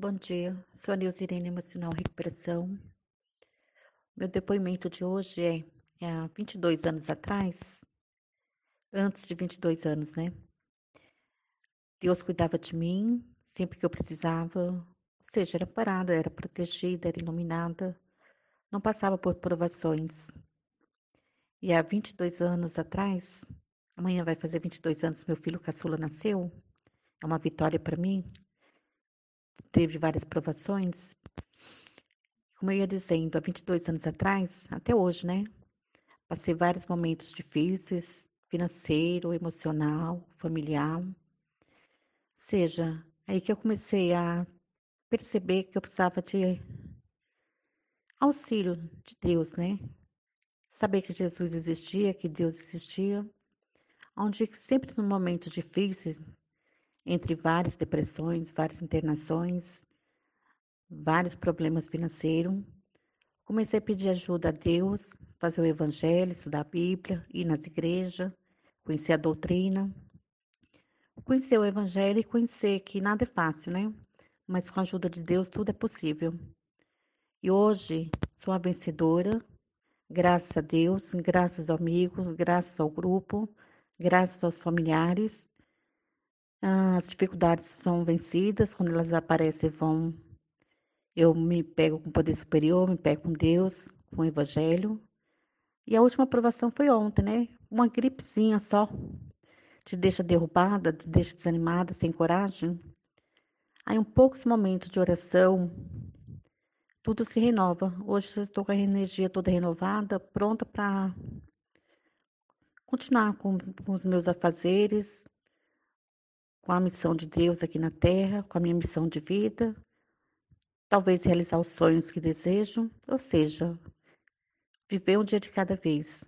Bom dia, sou a Neuzirene Emocional Recuperação. Meu depoimento de hoje é, é há 22 anos atrás, antes de 22 anos, né? Deus cuidava de mim sempre que eu precisava, ou seja, era parada, era protegida, era iluminada, não passava por provações. E há 22 anos atrás, amanhã vai fazer 22 anos, meu filho caçula nasceu, é uma vitória para mim teve várias provações. Como eu ia dizendo, há 22 anos atrás, até hoje, né? Passei vários momentos difíceis, financeiro, emocional, familiar. Ou seja, aí que eu comecei a perceber que eu precisava de auxílio de Deus, né? Saber que Jesus existia, que Deus existia. Onde sempre no momentos difíceis, entre várias depressões, várias internações, vários problemas financeiros. Comecei a pedir ajuda a Deus, fazer o evangelho, estudar a Bíblia, ir nas igrejas, conhecer a doutrina. Conhecer o evangelho e conhecer que nada é fácil, né? Mas com a ajuda de Deus tudo é possível. E hoje sou a vencedora, graças a Deus, graças aos amigos, graças ao grupo, graças aos familiares as dificuldades são vencidas, quando elas aparecem, vão. Eu me pego com o poder superior, me pego com Deus, com o Evangelho. E a última aprovação foi ontem, né? Uma gripezinha só. Te deixa derrubada, te deixa desanimada, sem coragem. Aí, um poucos momentos de oração, tudo se renova. Hoje eu estou com a energia toda renovada, pronta para continuar com, com os meus afazeres, com a missão de Deus aqui na Terra, com a minha missão de vida, talvez realizar os sonhos que desejo, ou seja, viver um dia de cada vez.